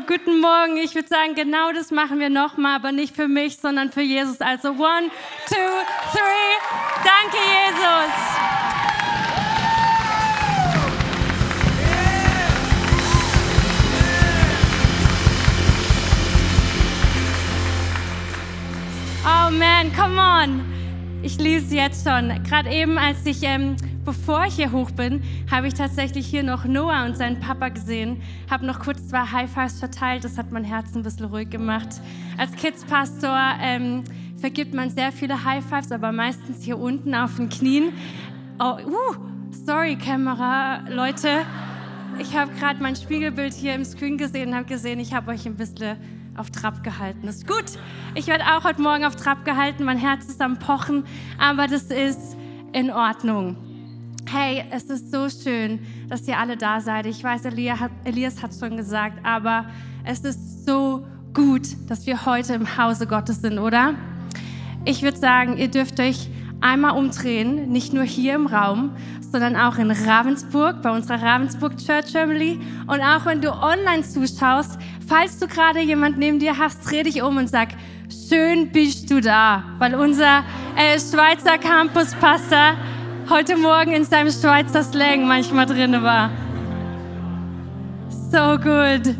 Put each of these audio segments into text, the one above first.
Guten Morgen. Ich würde sagen, genau das machen wir nochmal, aber nicht für mich, sondern für Jesus. Also one, two, three. Danke, Jesus. Oh man, come on. Ich liebe es jetzt schon. Gerade eben, als ich, ähm, bevor ich hier hoch bin, habe ich tatsächlich hier noch Noah und seinen Papa gesehen. Habe noch kurz zwei High Fives verteilt. Das hat mein Herz ein bisschen ruhig gemacht. Als Kids-Pastor ähm, vergibt man sehr viele High Fives, aber meistens hier unten auf den Knien. Oh, uh, sorry, Kamera, Leute. Ich habe gerade mein Spiegelbild hier im Screen gesehen und habe gesehen, ich habe euch ein bisschen auf Trab gehalten. Ist gut. Ich werde auch heute Morgen auf Trab gehalten. Mein Herz ist am Pochen, aber das ist in Ordnung. Hey, es ist so schön, dass ihr alle da seid. Ich weiß, Elias hat, hat schon gesagt, aber es ist so gut, dass wir heute im Hause Gottes sind, oder? Ich würde sagen, ihr dürft euch einmal umdrehen, nicht nur hier im Raum, sondern auch in Ravensburg, bei unserer Ravensburg Church Family. Und auch wenn du online zuschaust, falls du gerade jemand neben dir hast, dreh dich um und sag, schön bist du da, weil unser äh, Schweizer Campus-Pastor heute Morgen in seinem Schweizer Slang manchmal drin war. So gut.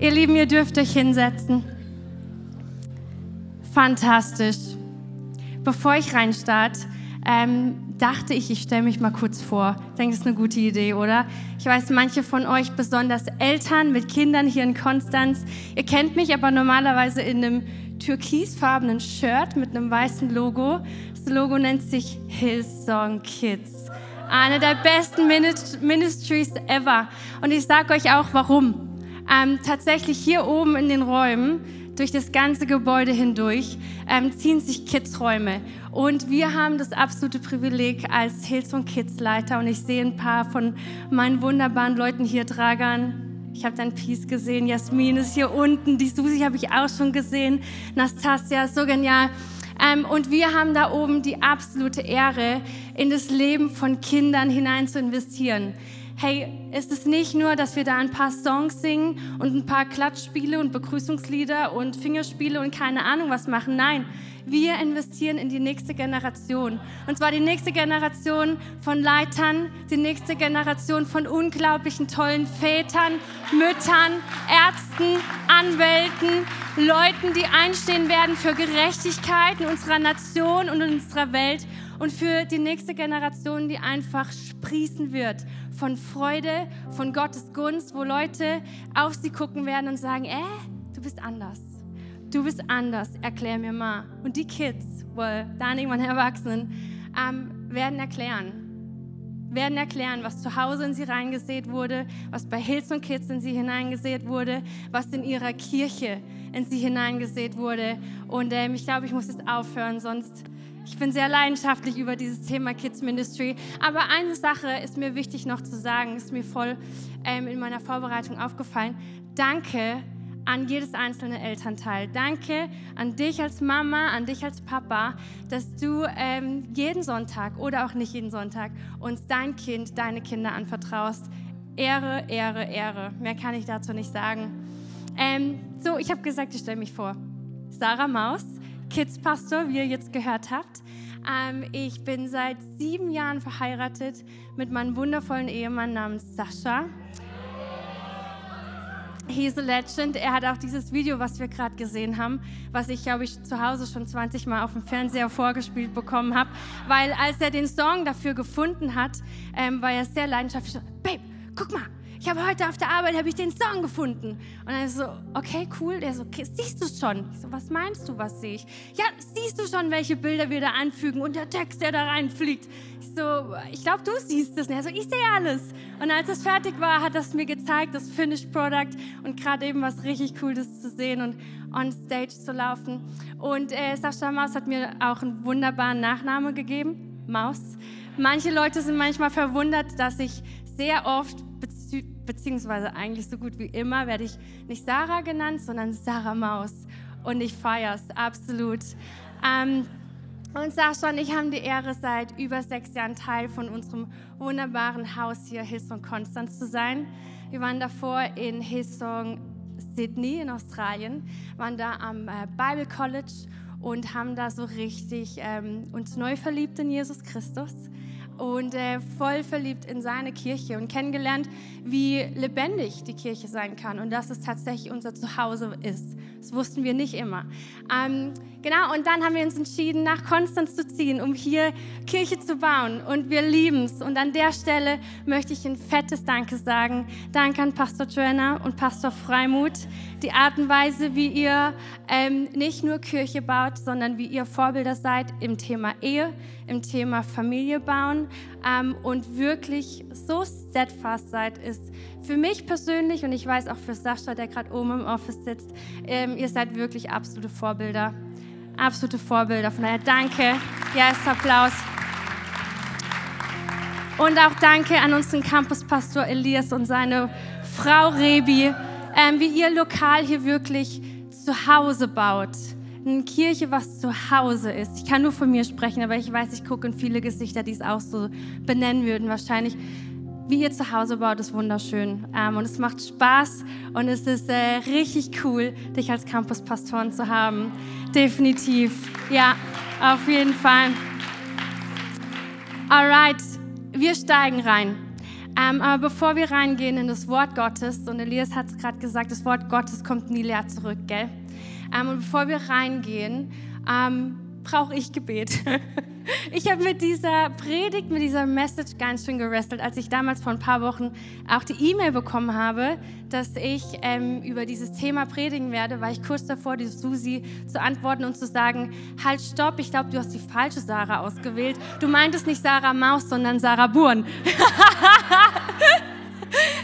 Ihr Lieben, ihr dürft euch hinsetzen. Fantastisch. Bevor ich reinstarte, ähm, dachte ich, ich stelle mich mal kurz vor. Ich denke, das ist eine gute Idee, oder? Ich weiß, manche von euch, besonders Eltern mit Kindern hier in Konstanz, ihr kennt mich aber normalerweise in einem türkisfarbenen Shirt mit einem weißen Logo. Das Logo nennt sich Hillsong Kids. Eine der besten Ministries ever. Und ich sage euch auch, warum. Ähm, tatsächlich hier oben in den Räumen durch das ganze Gebäude hindurch ähm, ziehen sich Kidsräume. Und wir haben das absolute Privileg als Hillsong Kids Leiter und ich sehe ein paar von meinen wunderbaren Leuten hier, Dragan. Ich habe dein Peace gesehen, Jasmin ist hier unten, die Susi habe ich auch schon gesehen, Nastasia, so genial. Ähm, und wir haben da oben die absolute Ehre, in das Leben von Kindern hinein zu investieren hey, ist es nicht nur, dass wir da ein paar Songs singen und ein paar Klatschspiele und Begrüßungslieder und Fingerspiele und keine Ahnung was machen. Nein, wir investieren in die nächste Generation. Und zwar die nächste Generation von Leitern, die nächste Generation von unglaublichen tollen Vätern, Müttern, Ärzten, Anwälten, Leuten, die einstehen werden für Gerechtigkeit in unserer Nation und in unserer Welt und für die nächste Generation, die einfach sprießen wird von Freude, von Gottes Gunst, wo Leute auf sie gucken werden und sagen, äh, du bist anders. Du bist anders, erklär mir mal. Und die Kids, wohl dann irgendwann Erwachsenen, ähm, werden erklären, werden erklären, was zu Hause in sie reingesät wurde, was bei Hills und Kids in sie hineingesät wurde, was in ihrer Kirche in sie hineingesät wurde. Und ähm, ich glaube, ich muss jetzt aufhören, sonst ich bin sehr leidenschaftlich über dieses Thema Kids Ministry. Aber eine Sache ist mir wichtig noch zu sagen, ist mir voll ähm, in meiner Vorbereitung aufgefallen. Danke an jedes einzelne Elternteil. Danke an dich als Mama, an dich als Papa, dass du ähm, jeden Sonntag oder auch nicht jeden Sonntag uns dein Kind, deine Kinder anvertraust. Ehre, Ehre, Ehre. Mehr kann ich dazu nicht sagen. Ähm, so, ich habe gesagt, ich stelle mich vor. Sarah Maus Kids-Pastor, wie ihr jetzt gehört habt. Ähm, ich bin seit sieben Jahren verheiratet mit meinem wundervollen Ehemann namens Sascha. He's a legend. Er hat auch dieses Video, was wir gerade gesehen haben, was ich, glaube ich, zu Hause schon 20 Mal auf dem Fernseher vorgespielt bekommen habe. Weil als er den Song dafür gefunden hat, ähm, war er sehr leidenschaftlich. Babe, guck mal, ich habe heute auf der Arbeit, habe ich den Song gefunden. Und ist so, okay, cool. Der so, okay, siehst du schon? Ich so, was meinst du, was sehe ich? Ja, siehst du schon, welche Bilder wir da anfügen und der Text, der da reinfliegt? Ich so, ich glaube, du siehst es. Und er so, ich sehe alles. Und als es fertig war, hat das mir gezeigt, das Finished Product und gerade eben was richtig Cooles zu sehen und on stage zu laufen. Und äh, Sascha Maus hat mir auch einen wunderbaren Nachname gegeben, Maus. Manche Leute sind manchmal verwundert, dass ich sehr oft, beziehungsweise eigentlich so gut wie immer, werde ich nicht Sarah genannt, sondern Sarah Maus. Und ich feiere es absolut. Ähm, und Sascha und ich haben die Ehre, seit über sechs Jahren Teil von unserem wunderbaren Haus hier, Hillsong Konstanz, zu sein. Wir waren davor in Hillsong Sydney in Australien, waren da am äh, Bible College und haben da so richtig ähm, uns neu verliebt in Jesus Christus und äh, voll verliebt in seine Kirche und kennengelernt, wie lebendig die Kirche sein kann und dass es tatsächlich unser Zuhause ist. Das wussten wir nicht immer. Ähm, genau, und dann haben wir uns entschieden, nach Konstanz zu ziehen, um hier Kirche zu bauen. Und wir lieben es. Und an der Stelle möchte ich ein fettes Danke sagen. Danke an Pastor Joanna und Pastor Freimut. Die Art und Weise, wie ihr ähm, nicht nur Kirche baut, sondern wie ihr Vorbilder seid im Thema Ehe, im Thema Familie bauen ähm, und wirklich so steadfast seid, ist für mich persönlich und ich weiß auch für Sascha, der gerade oben im Office sitzt, ähm, ihr seid wirklich absolute Vorbilder. Absolute Vorbilder. Von daher danke. Yes, Applaus. Und auch danke an unseren Campuspastor Elias und seine Frau Rebi, ähm, wie ihr lokal hier wirklich zu Hause baut. Eine Kirche, was zu Hause ist. Ich kann nur von mir sprechen, aber ich weiß, ich gucke in viele Gesichter, die es auch so benennen würden. Wahrscheinlich wie ihr zu Hause baut, ist wunderschön. Ähm, und es macht Spaß und es ist äh, richtig cool, dich als Campuspastoren zu haben. Definitiv. Ja, auf jeden Fall. Alright, wir steigen rein. Ähm, aber bevor wir reingehen in das Wort Gottes, und Elias hat es gerade gesagt, das Wort Gottes kommt nie leer zurück, gell? Ähm, und bevor wir reingehen, ähm, brauche ich Gebet. Ich habe mit dieser Predigt, mit dieser Message ganz schön gerestelt, als ich damals vor ein paar Wochen auch die E-Mail bekommen habe, dass ich ähm, über dieses Thema predigen werde, war ich kurz davor, die Susi zu antworten und zu sagen, halt, stopp, ich glaube, du hast die falsche Sarah ausgewählt. Du meintest nicht Sarah Maus, sondern Sarah Burn.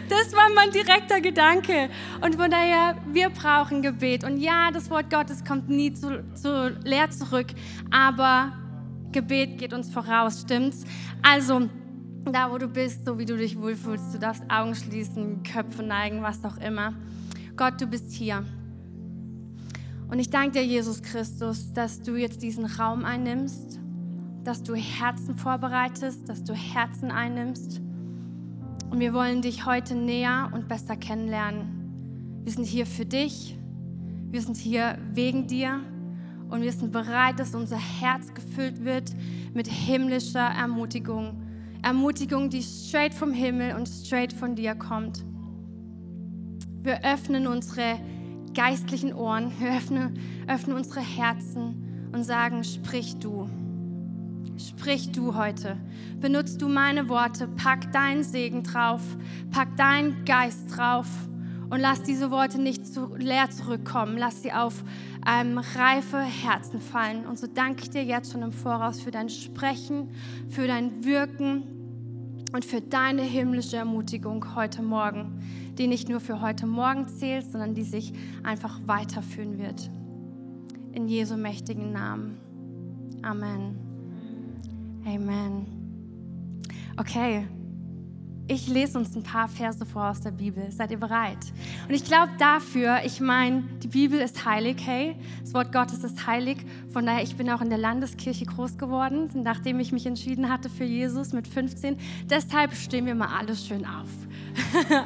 Das war mein direkter Gedanke. Und von daher, wir brauchen Gebet. Und ja, das Wort Gottes kommt nie zu, zu leer zurück, aber Gebet geht uns voraus, stimmt's? Also, da wo du bist, so wie du dich wohlfühlst, du darfst Augen schließen, Köpfe neigen, was auch immer. Gott, du bist hier. Und ich danke dir, Jesus Christus, dass du jetzt diesen Raum einnimmst, dass du Herzen vorbereitest, dass du Herzen einnimmst. Und wir wollen dich heute näher und besser kennenlernen. Wir sind hier für dich. Wir sind hier wegen dir. Und wir sind bereit, dass unser Herz gefüllt wird mit himmlischer Ermutigung. Ermutigung, die straight vom Himmel und straight von dir kommt. Wir öffnen unsere geistlichen Ohren, wir öffnen, öffnen unsere Herzen und sagen, sprich du. Sprich du heute. Benutzt du meine Worte. Pack deinen Segen drauf. Pack deinen Geist drauf. Und lass diese Worte nicht zu leer zurückkommen. Lass sie auf ähm, reife Herzen fallen. Und so danke ich dir jetzt schon im Voraus für dein Sprechen, für dein Wirken und für deine himmlische Ermutigung heute Morgen, die nicht nur für heute Morgen zählt, sondern die sich einfach weiterführen wird. In Jesu mächtigen Namen. Amen. Amen. Okay, ich lese uns ein paar Verse vor aus der Bibel. Seid ihr bereit? Und ich glaube dafür, ich meine, die Bibel ist heilig, hey. Das Wort Gottes ist heilig. Von daher, ich bin auch in der Landeskirche groß geworden, nachdem ich mich entschieden hatte für Jesus mit 15. Deshalb stehen wir mal alles schön auf.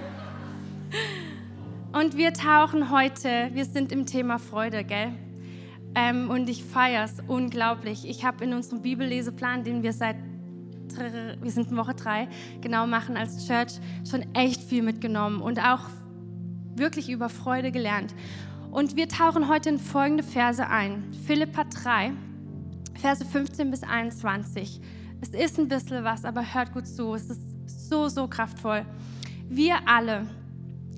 und wir tauchen heute, wir sind im Thema Freude, gell? Ähm, und ich feiere es unglaublich. Ich habe in unserem Bibelleseplan, den wir seit wir sind in Woche drei, genau machen als Church, schon echt viel mitgenommen und auch wirklich über Freude gelernt. Und wir tauchen heute in folgende Verse ein. Philippa 3, Verse 15 bis 21. Es ist ein bisschen was, aber hört gut zu. Es ist so, so kraftvoll. Wir alle,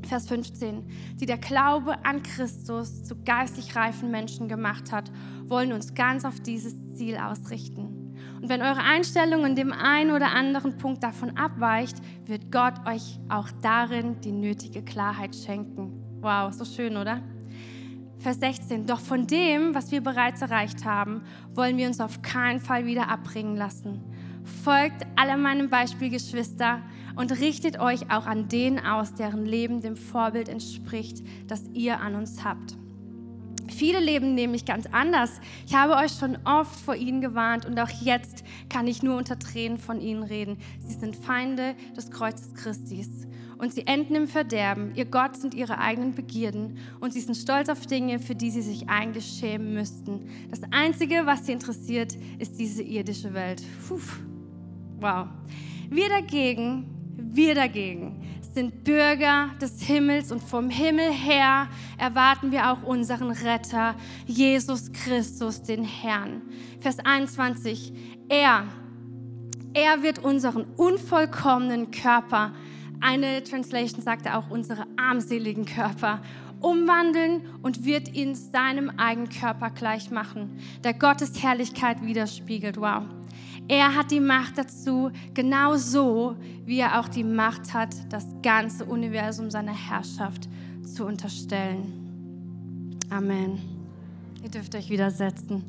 Vers 15, die der Glaube an Christus zu geistlich reifen Menschen gemacht hat, wollen uns ganz auf dieses Ziel ausrichten. Und wenn eure Einstellung in dem einen oder anderen Punkt davon abweicht, wird Gott euch auch darin die nötige Klarheit schenken. Wow, so schön, oder? Vers 16, doch von dem, was wir bereits erreicht haben, wollen wir uns auf keinen Fall wieder abbringen lassen. Folgt alle meinem Beispiel, Geschwister, und richtet euch auch an denen aus, deren Leben dem Vorbild entspricht, das ihr an uns habt. Viele leben nämlich ganz anders. Ich habe euch schon oft vor ihnen gewarnt und auch jetzt kann ich nur unter Tränen von ihnen reden. Sie sind Feinde des Kreuzes Christis und sie enden im Verderben. Ihr Gott sind ihre eigenen Begierden und sie sind stolz auf Dinge, für die sie sich eigentlich schämen müssten. Das Einzige, was sie interessiert, ist diese irdische Welt. Puh. Wow. Wir dagegen, wir dagegen sind Bürger des Himmels und vom Himmel her erwarten wir auch unseren Retter, Jesus Christus, den Herrn. Vers 21. Er, er wird unseren unvollkommenen Körper, eine Translation sagte auch unsere armseligen Körper, umwandeln und wird ihn seinem eigenen Körper gleich machen, der Gottes Herrlichkeit widerspiegelt. Wow. Er hat die Macht dazu, genau so, wie er auch die Macht hat, das ganze Universum seiner Herrschaft zu unterstellen. Amen. Ihr dürft euch widersetzen.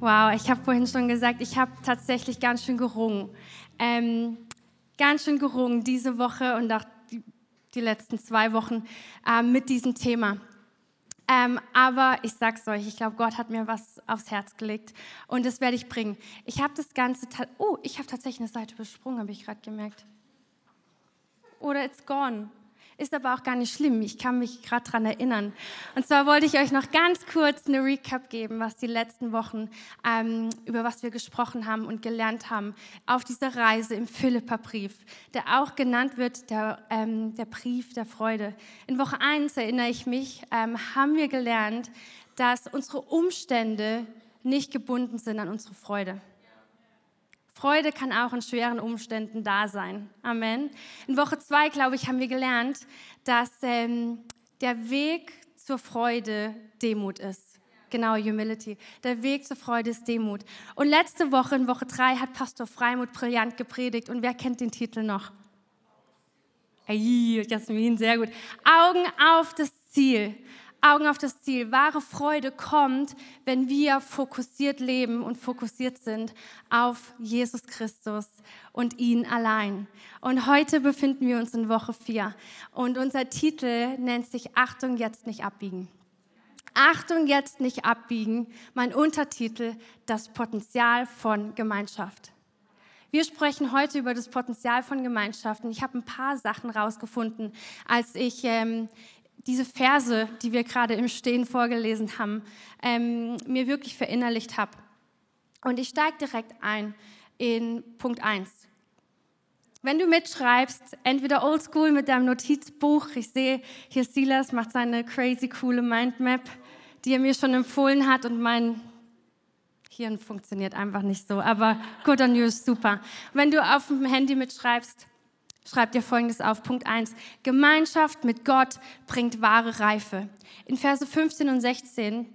Wow, ich habe vorhin schon gesagt, ich habe tatsächlich ganz schön gerungen. Ähm, ganz schön gerungen diese Woche und auch die, die letzten zwei Wochen äh, mit diesem Thema. Ähm, aber ich sag's euch, ich glaube, Gott hat mir was aufs Herz gelegt und das werde ich bringen. Ich habe das ganze, oh, ich habe tatsächlich eine Seite übersprungen, habe ich gerade gemerkt. Oder it's gone. Ist aber auch gar nicht schlimm. Ich kann mich gerade daran erinnern. Und zwar wollte ich euch noch ganz kurz eine Recap geben, was die letzten Wochen, ähm, über was wir gesprochen haben und gelernt haben auf dieser Reise im Philipperbrief, der auch genannt wird der, ähm, der Brief der Freude. In Woche 1 erinnere ich mich, ähm, haben wir gelernt, dass unsere Umstände nicht gebunden sind an unsere Freude. Freude kann auch in schweren Umständen da sein. Amen. In Woche zwei, glaube ich, haben wir gelernt, dass ähm, der Weg zur Freude Demut ist. Genau, Humility. Der Weg zur Freude ist Demut. Und letzte Woche, in Woche drei, hat Pastor Freimut brillant gepredigt. Und wer kennt den Titel noch? Ey, Jasmin, sehr gut. Augen auf das Ziel. Augen auf das Ziel. Wahre Freude kommt, wenn wir fokussiert leben und fokussiert sind auf Jesus Christus und ihn allein. Und heute befinden wir uns in Woche 4 und unser Titel nennt sich Achtung, jetzt nicht abbiegen. Achtung, jetzt nicht abbiegen. Mein Untertitel, das Potenzial von Gemeinschaft. Wir sprechen heute über das Potenzial von Gemeinschaften. Ich habe ein paar Sachen rausgefunden, als ich ähm, diese Verse, die wir gerade im Stehen vorgelesen haben, ähm, mir wirklich verinnerlicht habe. Und ich steige direkt ein in Punkt 1. Wenn du mitschreibst, entweder oldschool mit deinem Notizbuch, ich sehe hier Silas macht seine crazy coole Mindmap, die er mir schon empfohlen hat und mein Hirn funktioniert einfach nicht so, aber Good on You super. Wenn du auf dem Handy mitschreibst, Schreib dir folgendes auf, Punkt 1. Gemeinschaft mit Gott bringt wahre Reife. In Verse 15 und 16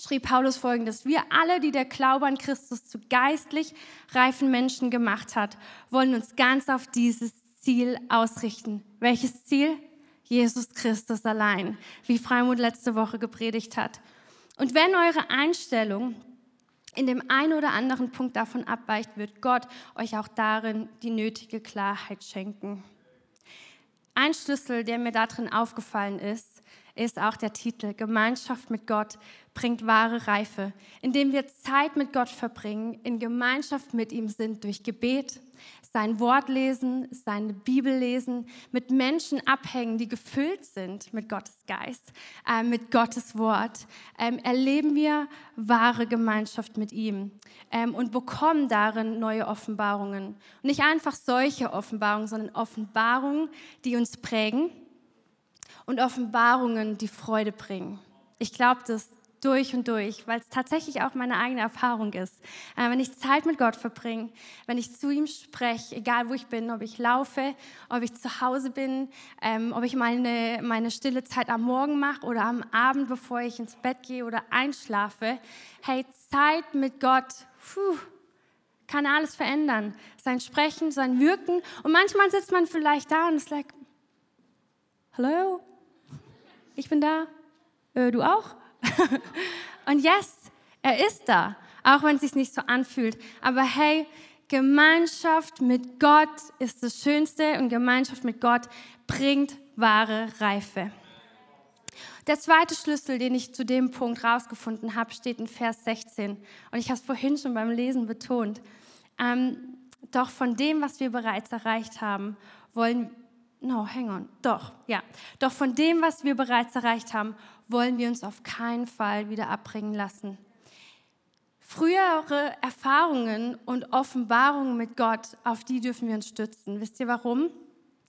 schrieb Paulus folgendes. Wir alle, die der Glaube an Christus zu geistlich reifen Menschen gemacht hat, wollen uns ganz auf dieses Ziel ausrichten. Welches Ziel? Jesus Christus allein, wie Freimut letzte Woche gepredigt hat. Und wenn eure Einstellung in dem einen oder anderen Punkt davon abweicht, wird Gott euch auch darin die nötige Klarheit schenken. Ein Schlüssel, der mir darin aufgefallen ist, ist auch der Titel Gemeinschaft mit Gott bringt wahre Reife, indem wir Zeit mit Gott verbringen, in Gemeinschaft mit ihm sind durch Gebet, sein Wort lesen, seine Bibel lesen, mit Menschen abhängen, die gefüllt sind mit Gottes Geist, äh, mit Gottes Wort, ähm, erleben wir wahre Gemeinschaft mit ihm ähm, und bekommen darin neue Offenbarungen. Und nicht einfach solche Offenbarungen, sondern Offenbarungen, die uns prägen und Offenbarungen, die Freude bringen. Ich glaube das durch und durch, weil es tatsächlich auch meine eigene Erfahrung ist. Äh, wenn ich Zeit mit Gott verbringe, wenn ich zu ihm spreche, egal wo ich bin, ob ich laufe, ob ich zu Hause bin, ähm, ob ich meine, meine stille Zeit am Morgen mache oder am Abend, bevor ich ins Bett gehe oder einschlafe, hey, Zeit mit Gott, puh, kann alles verändern. Sein Sprechen, sein Wirken. Und manchmal sitzt man vielleicht da und ist like, hallo, ich bin da, äh, du auch? Und yes, er ist da, auch wenn es sich nicht so anfühlt. Aber hey, Gemeinschaft mit Gott ist das Schönste und Gemeinschaft mit Gott bringt wahre Reife. Der zweite Schlüssel, den ich zu dem Punkt rausgefunden habe, steht in Vers 16. Und ich habe es vorhin schon beim Lesen betont. Ähm, doch von dem, was wir bereits erreicht haben, wollen No, hang on. Doch, ja. Doch von dem, was wir bereits erreicht haben, wollen wir uns auf keinen Fall wieder abbringen lassen. Frühere Erfahrungen und Offenbarungen mit Gott, auf die dürfen wir uns stützen. Wisst ihr warum?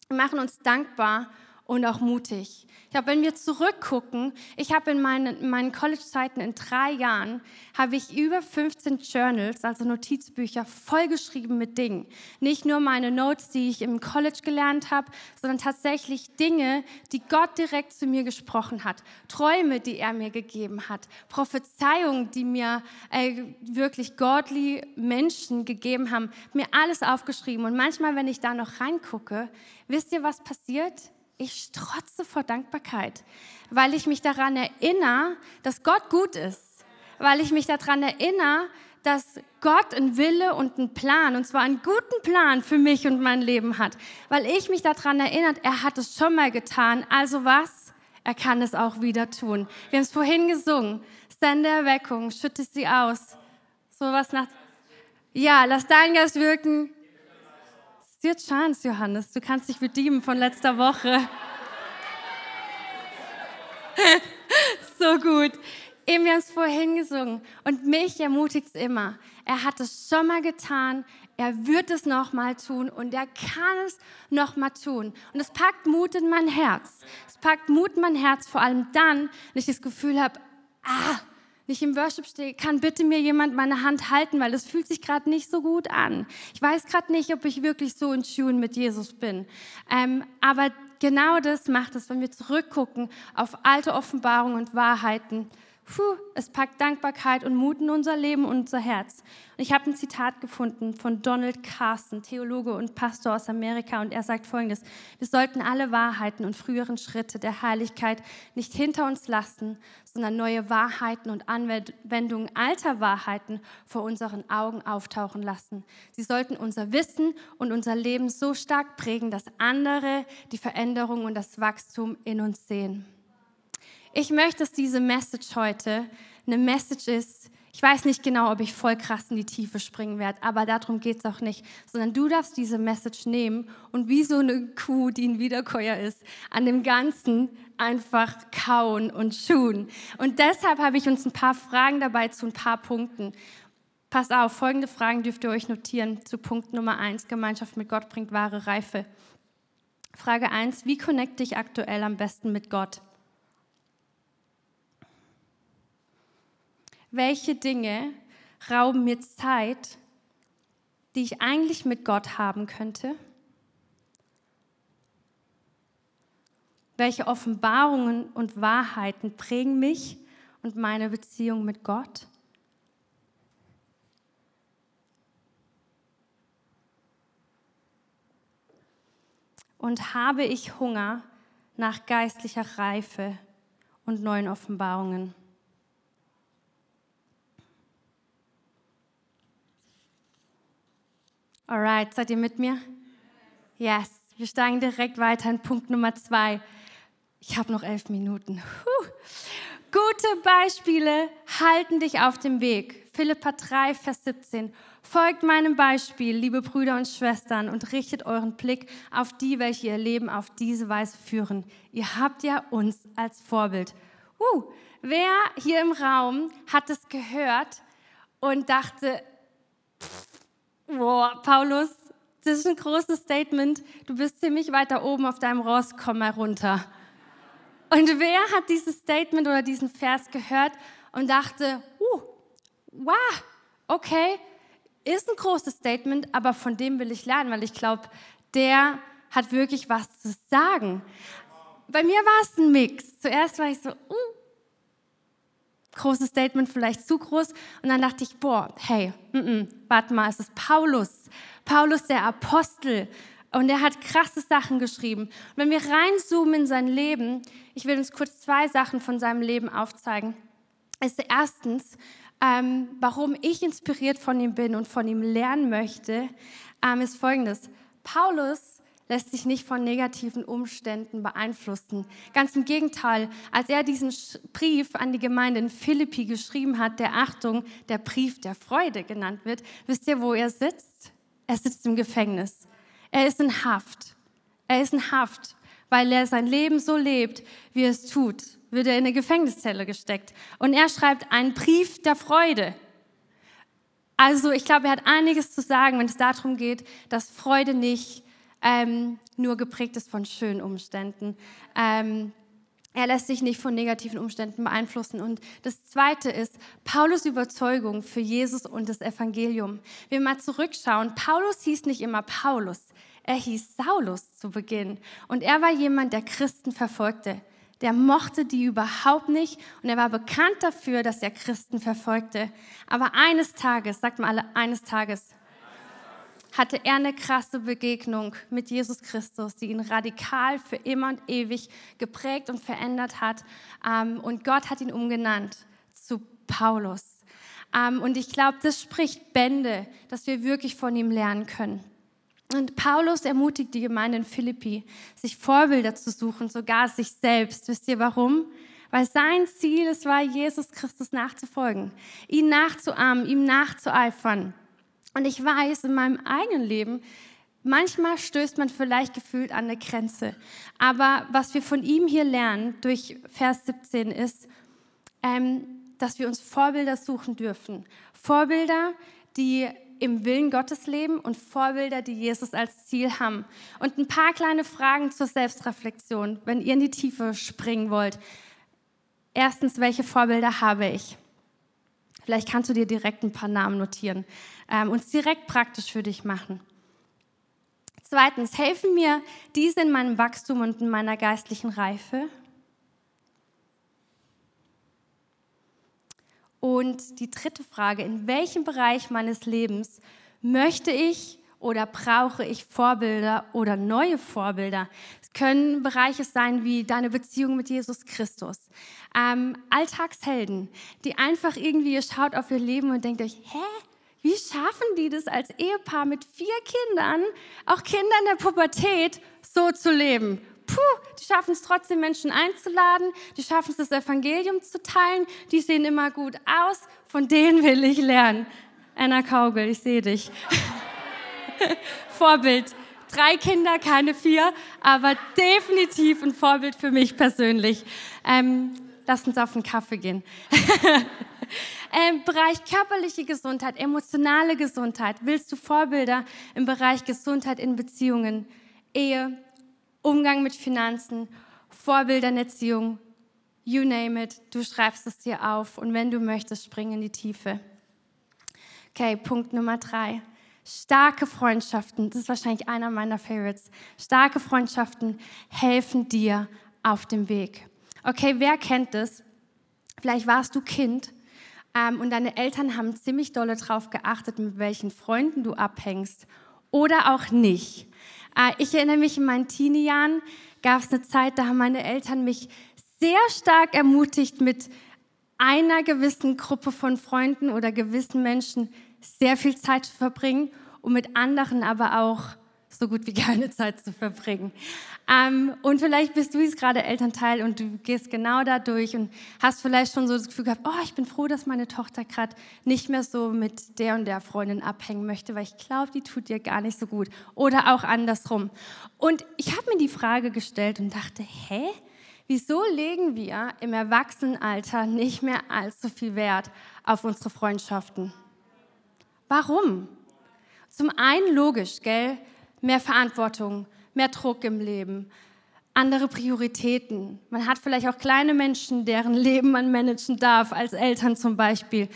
Wir machen uns dankbar und auch mutig. Ich glaube, wenn wir zurückgucken, ich habe in meinen, in meinen College-Zeiten in drei Jahren, habe ich über 15 Journals, also Notizbücher, vollgeschrieben mit Dingen. Nicht nur meine Notes, die ich im College gelernt habe, sondern tatsächlich Dinge, die Gott direkt zu mir gesprochen hat. Träume, die er mir gegeben hat. Prophezeiungen, die mir äh, wirklich godly Menschen gegeben haben. Mir alles aufgeschrieben. Und manchmal, wenn ich da noch reingucke, wisst ihr, was passiert? Ich strotze vor Dankbarkeit, weil ich mich daran erinnere, dass Gott gut ist, weil ich mich daran erinnere, dass Gott einen Wille und einen Plan, und zwar einen guten Plan für mich und mein Leben hat, weil ich mich daran erinnert, er hat es schon mal getan, also was? Er kann es auch wieder tun. Wir haben es vorhin gesungen, Sende Erweckung, schütte sie aus. So was nach, ja, lass dein Geist wirken, ist dir Chance, Johannes. Du kannst dich bedienen von letzter Woche. so gut. Eben, wir haben es vorhin gesungen. Und mich ermutigt es immer. Er hat es schon mal getan. Er wird es noch mal tun und er kann es noch mal tun. Und es packt Mut in mein Herz. Es packt Mut in mein Herz, vor allem dann, wenn ich das Gefühl habe, ah, nicht im Worship stehe, kann bitte mir jemand meine Hand halten, weil es fühlt sich gerade nicht so gut an. Ich weiß gerade nicht, ob ich wirklich so in Schuhen mit Jesus bin. Ähm, aber genau das macht es, wenn wir zurückgucken auf alte Offenbarungen und Wahrheiten Puh, es packt Dankbarkeit und Mut in unser Leben und unser Herz. Und ich habe ein Zitat gefunden von Donald Carson, Theologe und Pastor aus Amerika, und er sagt folgendes: Wir sollten alle Wahrheiten und früheren Schritte der Heiligkeit nicht hinter uns lassen, sondern neue Wahrheiten und Anwendungen alter Wahrheiten vor unseren Augen auftauchen lassen. Sie sollten unser Wissen und unser Leben so stark prägen, dass andere die Veränderung und das Wachstum in uns sehen. Ich möchte, dass diese Message heute eine Message ist. Ich weiß nicht genau, ob ich voll krass in die Tiefe springen werde, aber darum geht es auch nicht, sondern du darfst diese Message nehmen und wie so eine Kuh, die ein Wiederkäuer ist, an dem Ganzen einfach kauen und schuhen. Und deshalb habe ich uns ein paar Fragen dabei zu ein paar Punkten. Passt auf, folgende Fragen dürft ihr euch notieren zu Punkt Nummer eins: Gemeinschaft mit Gott bringt wahre Reife. Frage eins: Wie connecte ich aktuell am besten mit Gott? Welche Dinge rauben mir Zeit, die ich eigentlich mit Gott haben könnte? Welche Offenbarungen und Wahrheiten prägen mich und meine Beziehung mit Gott? Und habe ich Hunger nach geistlicher Reife und neuen Offenbarungen? Alright, seid ihr mit mir? Yes, wir steigen direkt weiter in Punkt Nummer zwei. Ich habe noch elf Minuten. Puh. Gute Beispiele halten dich auf dem Weg. Philippa 3, Vers 17. Folgt meinem Beispiel, liebe Brüder und Schwestern, und richtet euren Blick auf die, welche ihr Leben auf diese Weise führen. Ihr habt ja uns als Vorbild. Uh, wer hier im Raum hat es gehört und dachte, pff, Boah, Paulus, das ist ein großes Statement. Du bist ziemlich weit da oben auf deinem Ross, komm mal runter. Und wer hat dieses Statement oder diesen Vers gehört und dachte, uh, wow, okay, ist ein großes Statement, aber von dem will ich lernen, weil ich glaube, der hat wirklich was zu sagen. Bei mir war es ein Mix. Zuerst war ich so, uh, großes Statement, vielleicht zu groß. Und dann dachte ich, boah, hey, warte mal, es ist Paulus. Paulus, der Apostel. Und er hat krasse Sachen geschrieben. Und wenn wir reinzoomen in sein Leben, ich will uns kurz zwei Sachen von seinem Leben aufzeigen. Ist erstens, ähm, warum ich inspiriert von ihm bin und von ihm lernen möchte, ähm, ist folgendes. Paulus lässt sich nicht von negativen Umständen beeinflussen. Ganz im Gegenteil, als er diesen Brief an die Gemeinde in Philippi geschrieben hat, der Achtung, der Brief der Freude genannt wird, wisst ihr, wo er sitzt? Er sitzt im Gefängnis. Er ist in Haft. Er ist in Haft, weil er sein Leben so lebt, wie er es tut. Wird er in eine Gefängniszelle gesteckt. Und er schreibt einen Brief der Freude. Also ich glaube, er hat einiges zu sagen, wenn es darum geht, dass Freude nicht ähm, nur geprägt ist von schönen Umständen. Ähm, er lässt sich nicht von negativen Umständen beeinflussen. Und das Zweite ist Paulus Überzeugung für Jesus und das Evangelium. Wenn wir mal zurückschauen, Paulus hieß nicht immer Paulus, er hieß Saulus zu Beginn. Und er war jemand, der Christen verfolgte. Der mochte die überhaupt nicht und er war bekannt dafür, dass er Christen verfolgte. Aber eines Tages, sagt mal alle, eines Tages, hatte er eine krasse Begegnung mit Jesus Christus, die ihn radikal für immer und ewig geprägt und verändert hat. Ähm, und Gott hat ihn umgenannt zu Paulus. Ähm, und ich glaube, das spricht Bände, dass wir wirklich von ihm lernen können. Und Paulus ermutigt die Gemeinde in Philippi, sich Vorbilder zu suchen, sogar sich selbst. Wisst ihr warum? Weil sein Ziel es war, Jesus Christus nachzufolgen, ihn nachzuahmen, ihm nachzueifern. Und ich weiß in meinem eigenen Leben, manchmal stößt man vielleicht gefühlt an eine Grenze. Aber was wir von ihm hier lernen durch Vers 17 ist, ähm, dass wir uns Vorbilder suchen dürfen. Vorbilder, die im Willen Gottes leben und Vorbilder, die Jesus als Ziel haben. Und ein paar kleine Fragen zur Selbstreflexion, wenn ihr in die Tiefe springen wollt. Erstens, welche Vorbilder habe ich? Vielleicht kannst du dir direkt ein paar Namen notieren ähm, und es direkt praktisch für dich machen. Zweitens, helfen mir diese in meinem Wachstum und in meiner geistlichen Reife. Und die dritte Frage, in welchem Bereich meines Lebens möchte ich oder brauche ich Vorbilder oder neue Vorbilder? Es können Bereiche sein wie deine Beziehung mit Jesus Christus, ähm, Alltagshelden, die einfach irgendwie, ihr schaut auf ihr Leben und denkt euch, hä? Wie schaffen die das als Ehepaar mit vier Kindern, auch Kindern der Pubertät, so zu leben? Puh, die schaffen es trotzdem, Menschen einzuladen, die schaffen es, das Evangelium zu teilen, die sehen immer gut aus, von denen will ich lernen. Anna Kaugel, ich sehe dich. Vorbild. Drei Kinder, keine vier, aber definitiv ein Vorbild für mich persönlich. Ähm, lass uns auf einen Kaffee gehen. ähm, Bereich körperliche Gesundheit, emotionale Gesundheit. Willst du Vorbilder im Bereich Gesundheit in Beziehungen, Ehe, Umgang mit Finanzen, Vorbilder in Erziehung? You name it, du schreibst es dir auf und wenn du möchtest, spring in die Tiefe. Okay, Punkt Nummer drei. Starke Freundschaften, das ist wahrscheinlich einer meiner Favorites. Starke Freundschaften helfen dir auf dem Weg. Okay, wer kennt das? Vielleicht warst du Kind ähm, und deine Eltern haben ziemlich dolle darauf geachtet, mit welchen Freunden du abhängst oder auch nicht. Äh, ich erinnere mich in meinen Teenie-Jahren gab es eine Zeit, da haben meine Eltern mich sehr stark ermutigt, mit einer gewissen Gruppe von Freunden oder gewissen Menschen sehr viel Zeit zu verbringen und mit anderen aber auch so gut wie keine Zeit zu verbringen. Ähm, und vielleicht bist du jetzt gerade Elternteil und du gehst genau da durch und hast vielleicht schon so das Gefühl gehabt, oh, ich bin froh, dass meine Tochter gerade nicht mehr so mit der und der Freundin abhängen möchte, weil ich glaube, die tut dir gar nicht so gut. Oder auch andersrum. Und ich habe mir die Frage gestellt und dachte, hä? Wieso legen wir im Erwachsenenalter nicht mehr allzu viel Wert auf unsere Freundschaften? Warum? Zum einen logisch, gell? Mehr Verantwortung, mehr Druck im Leben, andere Prioritäten. Man hat vielleicht auch kleine Menschen, deren Leben man managen darf, als Eltern zum Beispiel.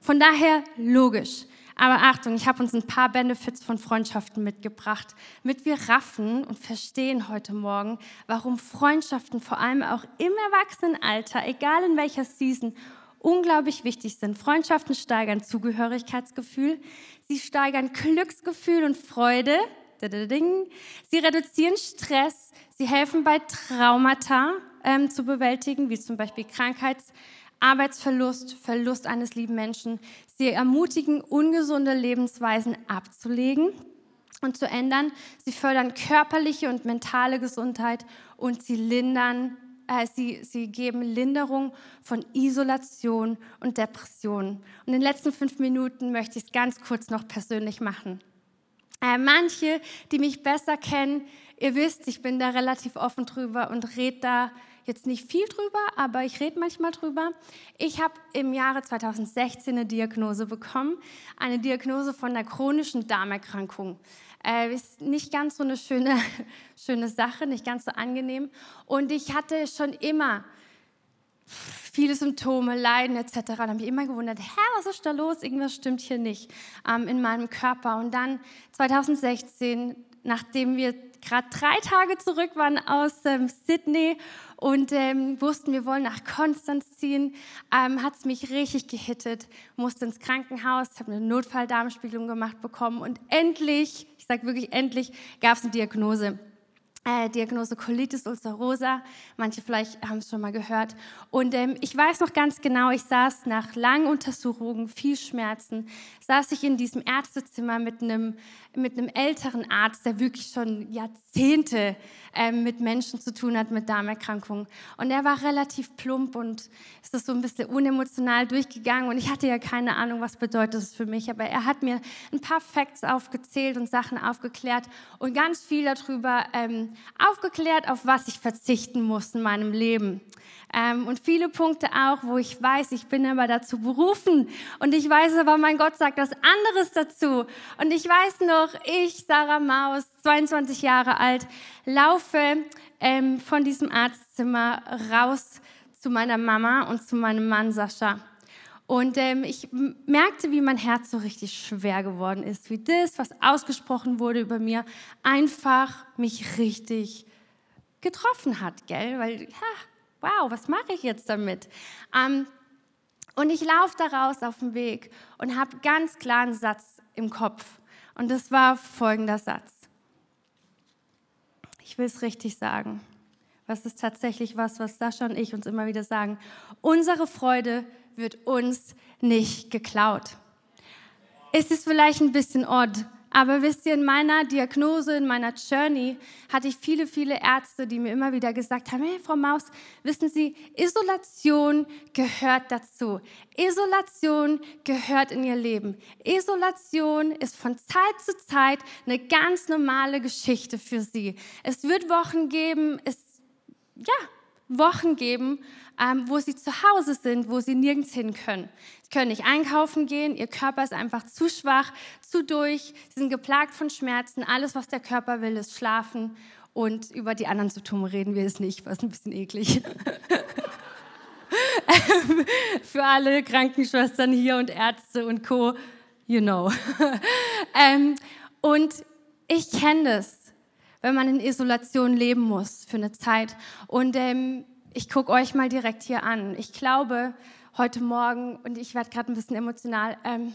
Von daher logisch. Aber Achtung, ich habe uns ein paar Benefits von Freundschaften mitgebracht, damit wir raffen und verstehen heute Morgen, warum Freundschaften vor allem auch im Erwachsenenalter, egal in welcher Season, unglaublich wichtig sind. Freundschaften steigern Zugehörigkeitsgefühl, sie steigern Glücksgefühl und Freude, sie reduzieren Stress, sie helfen bei Traumata ähm, zu bewältigen, wie zum Beispiel Krankheits- Arbeitsverlust, Verlust eines lieben Menschen. Sie ermutigen, ungesunde Lebensweisen abzulegen und zu ändern. Sie fördern körperliche und mentale Gesundheit und sie lindern, äh, sie, sie geben Linderung von Isolation und Depression. Und in den letzten fünf Minuten möchte ich es ganz kurz noch persönlich machen. Äh, manche, die mich besser kennen, ihr wisst, ich bin da relativ offen drüber und rede da jetzt nicht viel drüber, aber ich rede manchmal drüber. Ich habe im Jahre 2016 eine Diagnose bekommen, eine Diagnose von einer chronischen Darmerkrankung. Äh, ist nicht ganz so eine schöne, schöne Sache, nicht ganz so angenehm. Und ich hatte schon immer viele Symptome, Leiden etc. Da habe ich immer gewundert, hä, was ist da los? Irgendwas stimmt hier nicht ähm, in meinem Körper. Und dann 2016, nachdem wir gerade drei Tage zurück waren aus ähm, Sydney und ähm, wussten, wir wollen nach Konstanz ziehen, ähm, hat es mich richtig gehittet, musste ins Krankenhaus, habe eine Notfalldarmspiegelung gemacht bekommen und endlich, ich sage wirklich endlich, gab es eine Diagnose äh, Diagnose Colitis ulcerosa. Manche vielleicht haben es schon mal gehört. Und ähm, ich weiß noch ganz genau, ich saß nach langen Untersuchungen, viel Schmerzen, saß ich in diesem Ärztezimmer mit einem, mit einem älteren Arzt, der wirklich schon Jahrzehnte ähm, mit Menschen zu tun hat mit Darmerkrankungen. Und er war relativ plump und ist das so ein bisschen unemotional durchgegangen. Und ich hatte ja keine Ahnung, was bedeutet das für mich. Aber er hat mir ein paar Facts aufgezählt und Sachen aufgeklärt und ganz viel darüber ähm, aufgeklärt, auf was ich verzichten muss in meinem Leben. Ähm, und viele Punkte auch, wo ich weiß, ich bin aber dazu berufen. Und ich weiß aber, mein Gott sagt was anderes dazu. Und ich weiß noch, ich, Sarah Maus, 22 Jahre alt, laufe ähm, von diesem Arztzimmer raus zu meiner Mama und zu meinem Mann Sascha. Und ähm, ich merkte, wie mein Herz so richtig schwer geworden ist, wie das, was ausgesprochen wurde über mir, einfach mich richtig getroffen hat, gell? Weil, ja, wow, was mache ich jetzt damit? Ähm, und ich laufe daraus auf dem Weg und habe ganz klar einen Satz im Kopf. Und das war folgender Satz. Ich will es richtig sagen. Was ist tatsächlich was, was Sascha und ich uns immer wieder sagen? Unsere Freude wird uns nicht geklaut. Es ist vielleicht ein bisschen odd, aber wisst ihr, in meiner Diagnose, in meiner Journey hatte ich viele, viele Ärzte, die mir immer wieder gesagt haben, hey Frau Maus, wissen Sie, Isolation gehört dazu. Isolation gehört in Ihr Leben. Isolation ist von Zeit zu Zeit eine ganz normale Geschichte für Sie. Es wird Wochen geben, es, ja, Wochen geben, ähm, wo sie zu Hause sind, wo sie nirgends hin können. Sie können nicht einkaufen gehen, ihr Körper ist einfach zu schwach, zu durch, sie sind geplagt von Schmerzen. Alles, was der Körper will, ist schlafen. Und über die anderen Symptome reden wir es nicht, was ein bisschen eklig. Für alle Krankenschwestern hier und Ärzte und Co. You know. ähm, und ich kenne das, wenn man in Isolation leben muss für eine Zeit. Und ähm, ich gucke euch mal direkt hier an. Ich glaube, heute Morgen, und ich werde gerade ein bisschen emotional, ähm,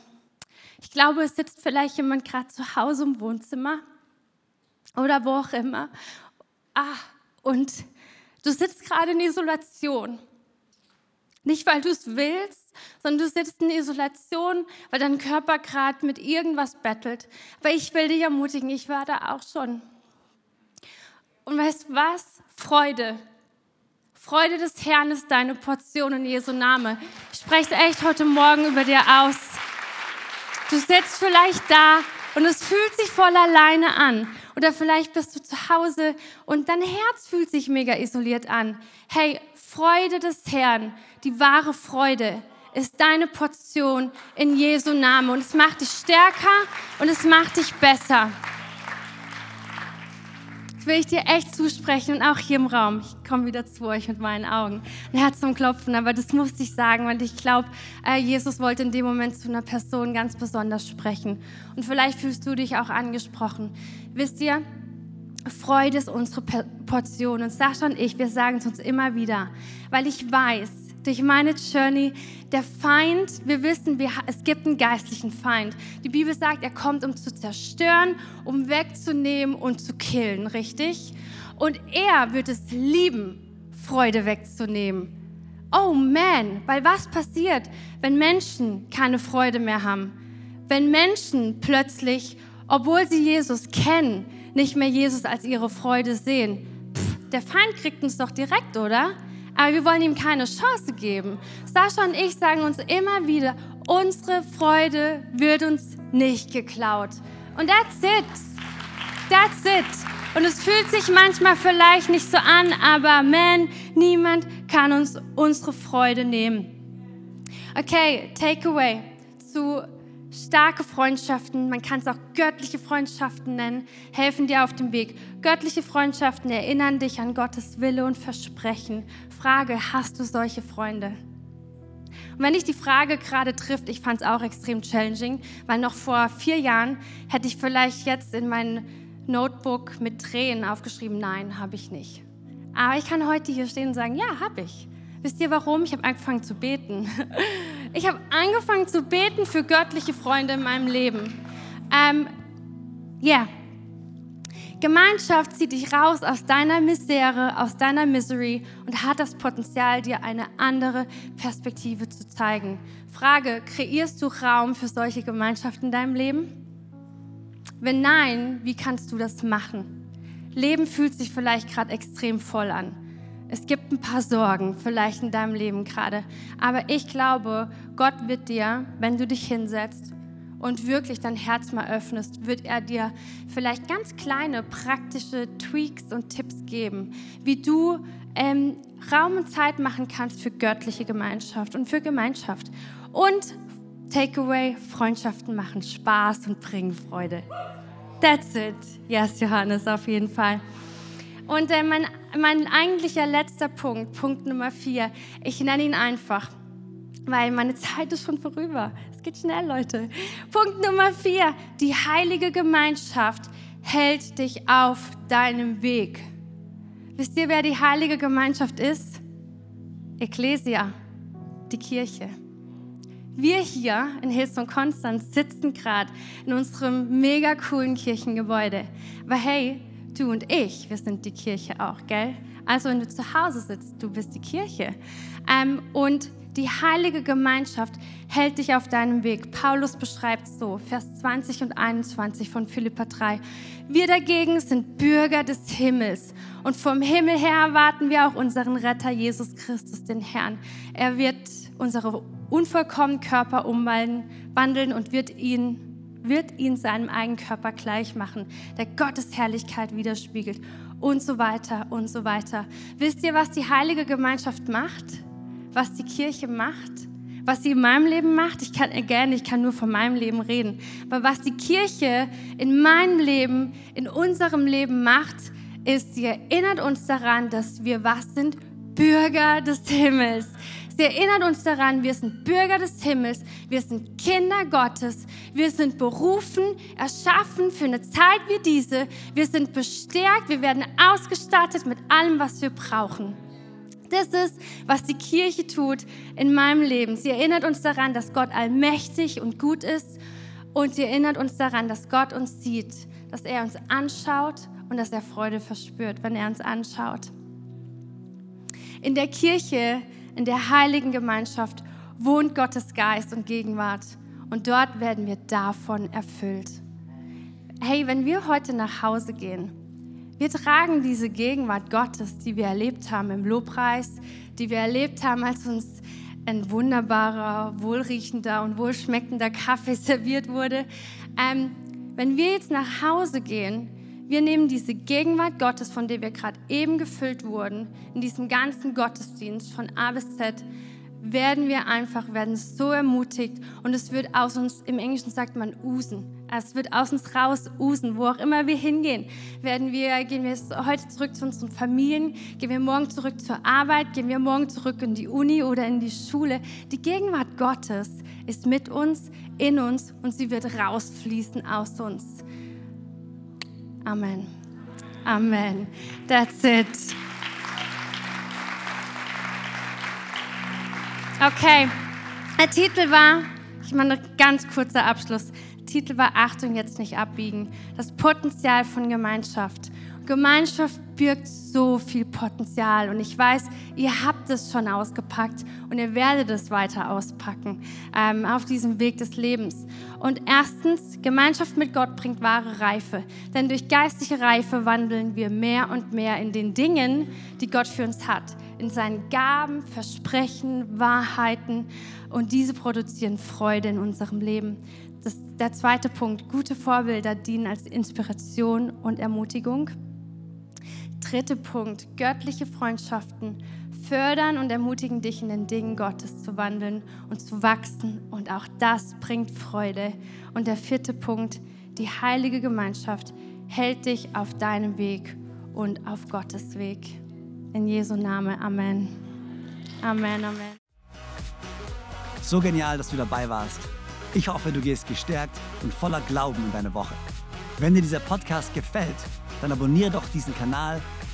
ich glaube, es sitzt vielleicht jemand gerade zu Hause im Wohnzimmer oder wo auch immer. Ah, und du sitzt gerade in Isolation. Nicht, weil du es willst, sondern du sitzt in Isolation, weil dein Körper gerade mit irgendwas bettelt. Aber ich will dich ermutigen, ich war da auch schon. Und weißt was? Freude Freude des Herrn ist deine Portion in Jesu Name. Ich spreche es echt heute Morgen über dir aus. Du sitzt vielleicht da und es fühlt sich voll alleine an. Oder vielleicht bist du zu Hause und dein Herz fühlt sich mega isoliert an. Hey, Freude des Herrn, die wahre Freude ist deine Portion in Jesu Name. Und es macht dich stärker und es macht dich besser. Will ich dir echt zusprechen und auch hier im Raum. Ich komme wieder zu euch mit meinen Augen. Ein Herz zum Klopfen, aber das musste ich sagen, weil ich glaube, äh, Jesus wollte in dem Moment zu einer Person ganz besonders sprechen. Und vielleicht fühlst du dich auch angesprochen. Wisst ihr, Freude ist unsere Portion. Und Sascha und ich, wir sagen es uns immer wieder, weil ich weiß, durch meine Journey, der Feind, wir wissen, wir, es gibt einen geistlichen Feind. Die Bibel sagt, er kommt, um zu zerstören, um wegzunehmen und zu killen, richtig? Und er wird es lieben, Freude wegzunehmen. Oh man, weil was passiert, wenn Menschen keine Freude mehr haben? Wenn Menschen plötzlich, obwohl sie Jesus kennen, nicht mehr Jesus als ihre Freude sehen. Pff, der Feind kriegt uns doch direkt, oder? Aber wir wollen ihm keine Chance geben. Sascha und ich sagen uns immer wieder, unsere Freude wird uns nicht geklaut. Und that's it. That's it. Und es fühlt sich manchmal vielleicht nicht so an, aber man, niemand kann uns unsere Freude nehmen. Okay, Takeaway zu Starke Freundschaften, man kann es auch göttliche Freundschaften nennen, helfen dir auf dem Weg. Göttliche Freundschaften erinnern dich an Gottes Wille und Versprechen. Frage, hast du solche Freunde? Und wenn dich die Frage gerade trifft, ich fand es auch extrem challenging, weil noch vor vier Jahren hätte ich vielleicht jetzt in mein Notebook mit Tränen aufgeschrieben, nein, habe ich nicht. Aber ich kann heute hier stehen und sagen, ja, habe ich. Wisst ihr warum? Ich habe angefangen zu beten. Ich habe angefangen zu beten für göttliche Freunde in meinem Leben. Ähm, yeah. Gemeinschaft zieht dich raus aus deiner Misere, aus deiner Misery und hat das Potenzial, dir eine andere Perspektive zu zeigen. Frage, kreierst du Raum für solche Gemeinschaften in deinem Leben? Wenn nein, wie kannst du das machen? Leben fühlt sich vielleicht gerade extrem voll an. Es gibt ein paar Sorgen vielleicht in deinem Leben gerade. Aber ich glaube, Gott wird dir, wenn du dich hinsetzt und wirklich dein Herz mal öffnest, wird er dir vielleicht ganz kleine praktische Tweaks und Tipps geben, wie du ähm, Raum und Zeit machen kannst für göttliche Gemeinschaft und für Gemeinschaft. Und Takeaway, Freundschaften machen Spaß und bringen Freude. That's it. Yes, Johannes, auf jeden Fall. Und äh, mein, mein eigentlicher letzter Punkt, Punkt Nummer vier, ich nenne ihn einfach, weil meine Zeit ist schon vorüber. Es geht schnell, Leute. Punkt Nummer vier, die heilige Gemeinschaft hält dich auf deinem Weg. Wisst ihr, wer die heilige Gemeinschaft ist? Ecclesia, die Kirche. Wir hier in Hillsong Konstanz sitzen gerade in unserem mega coolen Kirchengebäude. Aber hey, du und ich, wir sind die Kirche auch, gell? Also wenn du zu Hause sitzt, du bist die Kirche. Ähm, und die heilige Gemeinschaft hält dich auf deinem Weg. Paulus beschreibt so, Vers 20 und 21 von Philippa 3. Wir dagegen sind Bürger des Himmels und vom Himmel her erwarten wir auch unseren Retter Jesus Christus, den Herrn. Er wird unsere unvollkommenen Körper umwandeln und wird ihn wird ihn seinem eigenen Körper gleich machen, der Gottes Herrlichkeit widerspiegelt und so weiter und so weiter. Wisst ihr, was die heilige Gemeinschaft macht? Was die Kirche macht? Was sie in meinem Leben macht? Ich kann gerne, ich kann nur von meinem Leben reden. Aber was die Kirche in meinem Leben, in unserem Leben macht, ist, sie erinnert uns daran, dass wir was sind? Bürger des Himmels. Sie erinnert uns daran, wir sind Bürger des Himmels, wir sind Kinder Gottes, wir sind berufen, erschaffen für eine Zeit wie diese, wir sind bestärkt, wir werden ausgestattet mit allem, was wir brauchen. Das ist, was die Kirche tut in meinem Leben. Sie erinnert uns daran, dass Gott allmächtig und gut ist und sie erinnert uns daran, dass Gott uns sieht, dass er uns anschaut und dass er Freude verspürt, wenn er uns anschaut. In der Kirche in der heiligen Gemeinschaft wohnt Gottes Geist und Gegenwart. Und dort werden wir davon erfüllt. Hey, wenn wir heute nach Hause gehen, wir tragen diese Gegenwart Gottes, die wir erlebt haben im Lobpreis, die wir erlebt haben, als uns ein wunderbarer, wohlriechender und wohlschmeckender Kaffee serviert wurde. Ähm, wenn wir jetzt nach Hause gehen, wir nehmen diese Gegenwart Gottes, von der wir gerade eben gefüllt wurden, in diesem ganzen Gottesdienst von A bis Z, werden wir einfach, werden so ermutigt und es wird aus uns, im Englischen sagt man, usen. Es wird aus uns raus usen, wo auch immer wir hingehen. Werden wir, gehen wir heute zurück zu unseren Familien, gehen wir morgen zurück zur Arbeit, gehen wir morgen zurück in die Uni oder in die Schule. Die Gegenwart Gottes ist mit uns, in uns und sie wird rausfließen aus uns. Amen. Amen. That's it. Okay, der Titel war, ich ein ganz kurzer Abschluss. Titel war Achtung, jetzt nicht abbiegen. Das Potenzial von Gemeinschaft. Gemeinschaft birgt so viel Potenzial und ich weiß, ihr habt es schon ausgepackt und ihr werdet es weiter auspacken ähm, auf diesem Weg des Lebens. Und erstens, Gemeinschaft mit Gott bringt wahre Reife, denn durch geistliche Reife wandeln wir mehr und mehr in den Dingen, die Gott für uns hat, in seinen Gaben, Versprechen, Wahrheiten und diese produzieren Freude in unserem Leben. Das, der zweite Punkt, gute Vorbilder dienen als Inspiration und Ermutigung. Dritter Punkt, göttliche Freundschaften fördern und ermutigen dich in den Dingen Gottes zu wandeln und zu wachsen und auch das bringt Freude. Und der vierte Punkt, die heilige Gemeinschaft hält dich auf deinem Weg und auf Gottes Weg. In Jesu Name, Amen. Amen, Amen. So genial, dass du dabei warst. Ich hoffe, du gehst gestärkt und voller Glauben in deine Woche. Wenn dir dieser Podcast gefällt, dann abonniere doch diesen Kanal,